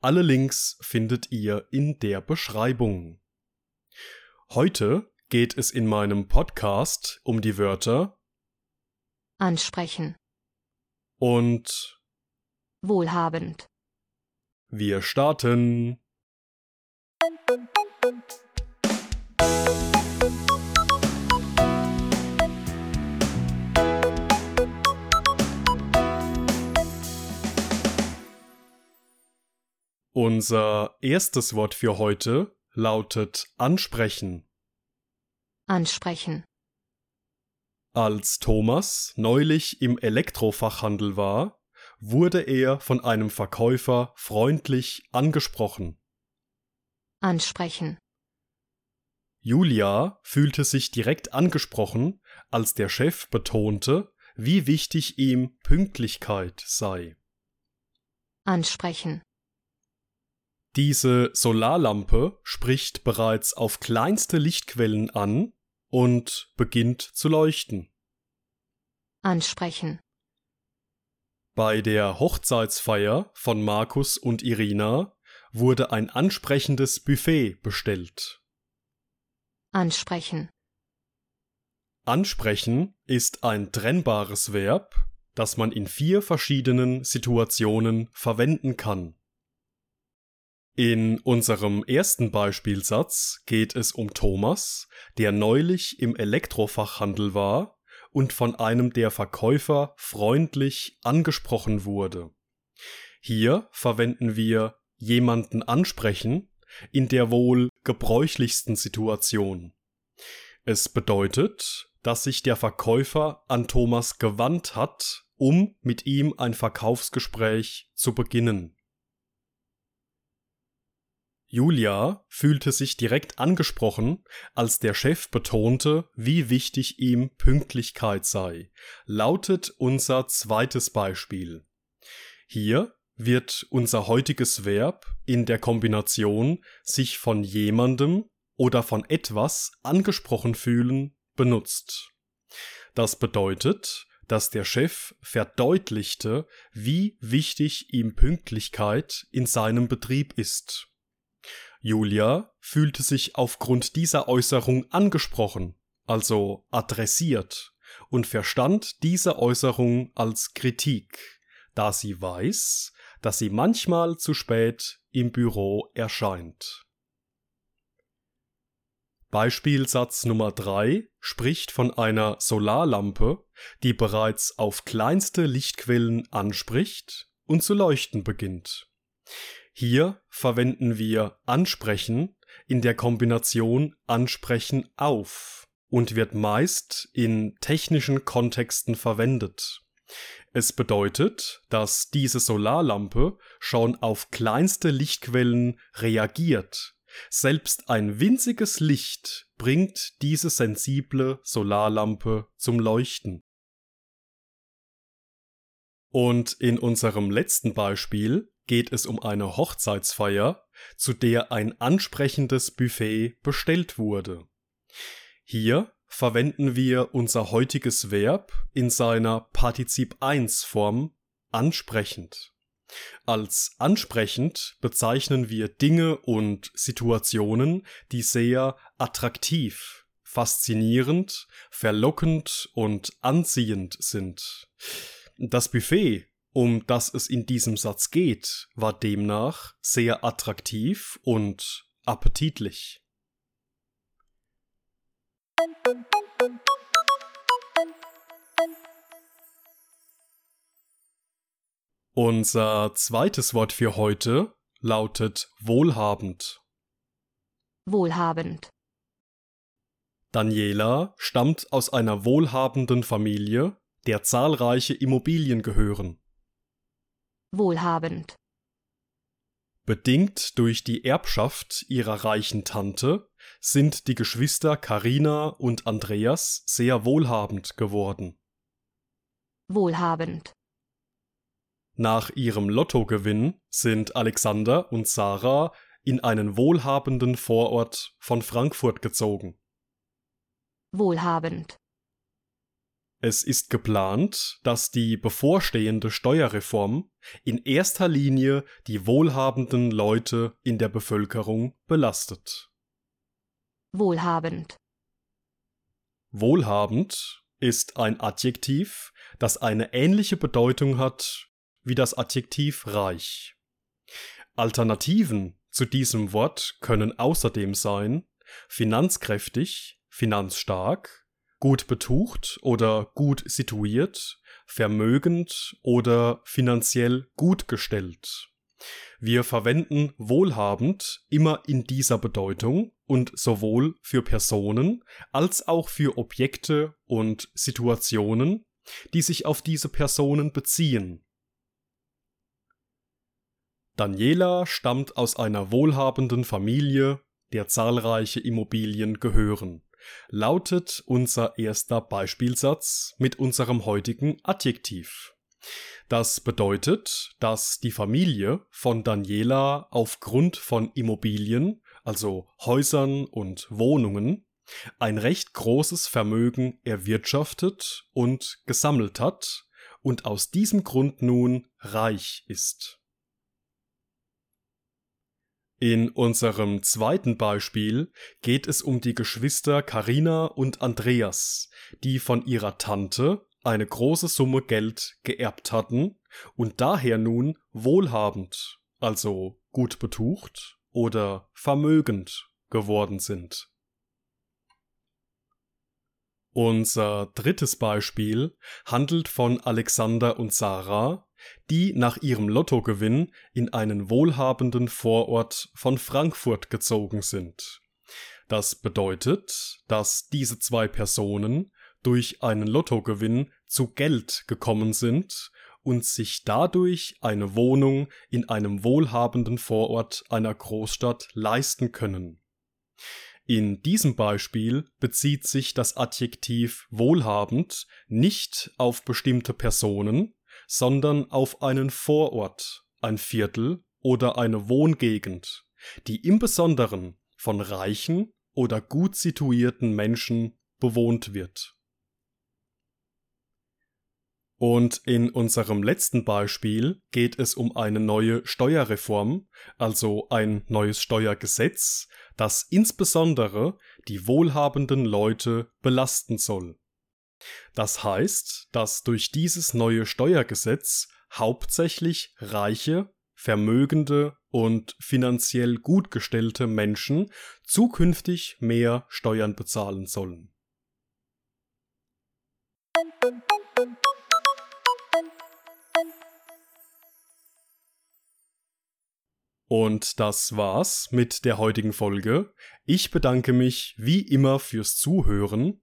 Alle Links findet ihr in der Beschreibung. Heute geht es in meinem Podcast um die Wörter ansprechen, und wohlhabend, wir starten. Unser erstes Wort für heute lautet ansprechen. ansprechen, Als Thomas neulich im Elektrofachhandel war, wurde er von einem Verkäufer freundlich angesprochen. ansprechen, Julia fühlte sich direkt angesprochen, als der Chef betonte, wie wichtig ihm Pünktlichkeit sei. ansprechen, Diese Solarlampe spricht bereits auf kleinste Lichtquellen an und beginnt zu leuchten. ansprechen, Bei der Hochzeitsfeier von Markus und Irina wurde ein ansprechendes Buffet bestellt. ansprechen, Ansprechen ist ein trennbares Verb, das man in vier verschiedenen Situationen verwenden kann. In unserem ersten Beispielsatz geht es um Thomas, der neulich im Elektrofachhandel war und von einem der Verkäufer freundlich angesprochen wurde. Hier verwenden wir jemanden ansprechen in der wohl gebräuchlichsten Situation. Es bedeutet, dass sich der Verkäufer an Thomas gewandt hat, um mit ihm ein Verkaufsgespräch zu beginnen. Julia fühlte sich direkt angesprochen, als der Chef betonte, wie wichtig ihm Pünktlichkeit sei, lautet unser zweites Beispiel. Hier wird unser heutiges Verb in der Kombination sich von jemandem oder von etwas angesprochen fühlen benutzt. Das bedeutet, dass der Chef verdeutlichte, wie wichtig ihm Pünktlichkeit in seinem Betrieb ist. Julia fühlte sich aufgrund dieser Äußerung angesprochen, also adressiert, und verstand diese Äußerung als Kritik, da sie weiß, dass sie manchmal zu spät im Büro erscheint. Beispielsatz Nummer 3 spricht von einer Solarlampe, die bereits auf kleinste Lichtquellen anspricht und zu leuchten beginnt. Hier verwenden wir ansprechen in der Kombination ansprechen auf und wird meist in technischen Kontexten verwendet. Es bedeutet, dass diese Solarlampe schon auf kleinste Lichtquellen reagiert. Selbst ein winziges Licht bringt diese sensible Solarlampe zum Leuchten. Und in unserem letzten Beispiel geht es um eine Hochzeitsfeier, zu der ein ansprechendes Buffet bestellt wurde. Hier verwenden wir unser heutiges Verb in seiner Partizip 1 Form ansprechend. Als ansprechend bezeichnen wir Dinge und Situationen, die sehr attraktiv, faszinierend, verlockend und anziehend sind. Das Buffet, um das es in diesem Satz geht, war demnach sehr attraktiv und appetitlich. Unser zweites Wort für heute lautet wohlhabend. wohlhabend, Daniela stammt aus einer wohlhabenden Familie, der zahlreiche Immobilien gehören. Wohlhabend, Bedingt durch die Erbschaft ihrer reichen Tante sind die Geschwister Carina und Andreas sehr wohlhabend geworden. wohlhabend, Nach ihrem Lottogewinn sind Alexander und Sarah in einen wohlhabenden Vorort von Frankfurt gezogen. wohlhabend, Es ist geplant, dass die bevorstehende Steuerreform in erster Linie die wohlhabenden Leute in der Bevölkerung belastet. wohlhabend, Wohlhabend ist ein Adjektiv, das eine ähnliche Bedeutung hat wie das Adjektiv reich. Alternativen zu diesem Wort können außerdem sein finanzkräftig, finanzstark, gut betucht oder gut situiert, vermögend oder finanziell gut gestellt. Wir verwenden wohlhabend immer in dieser Bedeutung und sowohl für Personen als auch für Objekte und Situationen, die sich auf diese Personen beziehen. Daniela stammt aus einer wohlhabenden Familie, der zahlreiche Immobilien gehören, lautet unser erster Beispielsatz mit unserem heutigen Adjektiv. Das bedeutet, dass die Familie von Daniela aufgrund von Immobilien, also Häusern und Wohnungen, ein recht großes Vermögen erwirtschaftet und gesammelt hat und aus diesem Grund nun reich ist. In unserem zweiten Beispiel geht es um die Geschwister Carina und Andreas, die von ihrer Tante eine große Summe Geld geerbt hatten und daher nun wohlhabend, also gut betucht oder vermögend geworden sind. Unser drittes Beispiel handelt von Alexander und Sarah, die nach ihrem Lottogewinn in einen wohlhabenden Vorort von Frankfurt gezogen sind. Das bedeutet, dass diese zwei Personen durch einen Lottogewinn zu Geld gekommen sind und sich dadurch eine Wohnung in einem wohlhabenden Vorort einer Großstadt leisten können. In diesem Beispiel bezieht sich das Adjektiv wohlhabend nicht auf bestimmte Personen, sondern auf einen Vorort, ein Viertel oder eine Wohngegend, die im Besonderen von reichen oder gut situierten Menschen bewohnt wird. Und in unserem letzten Beispiel geht es um eine neue Steuerreform, also ein neues Steuergesetz, das insbesondere die wohlhabenden Leute belasten soll. Das heißt, dass durch dieses neue Steuergesetz hauptsächlich reiche, vermögende und finanziell gut gestellte Menschen zukünftig mehr Steuern bezahlen sollen. Und das war's mit der heutigen Folge. Ich bedanke mich wie immer fürs Zuhören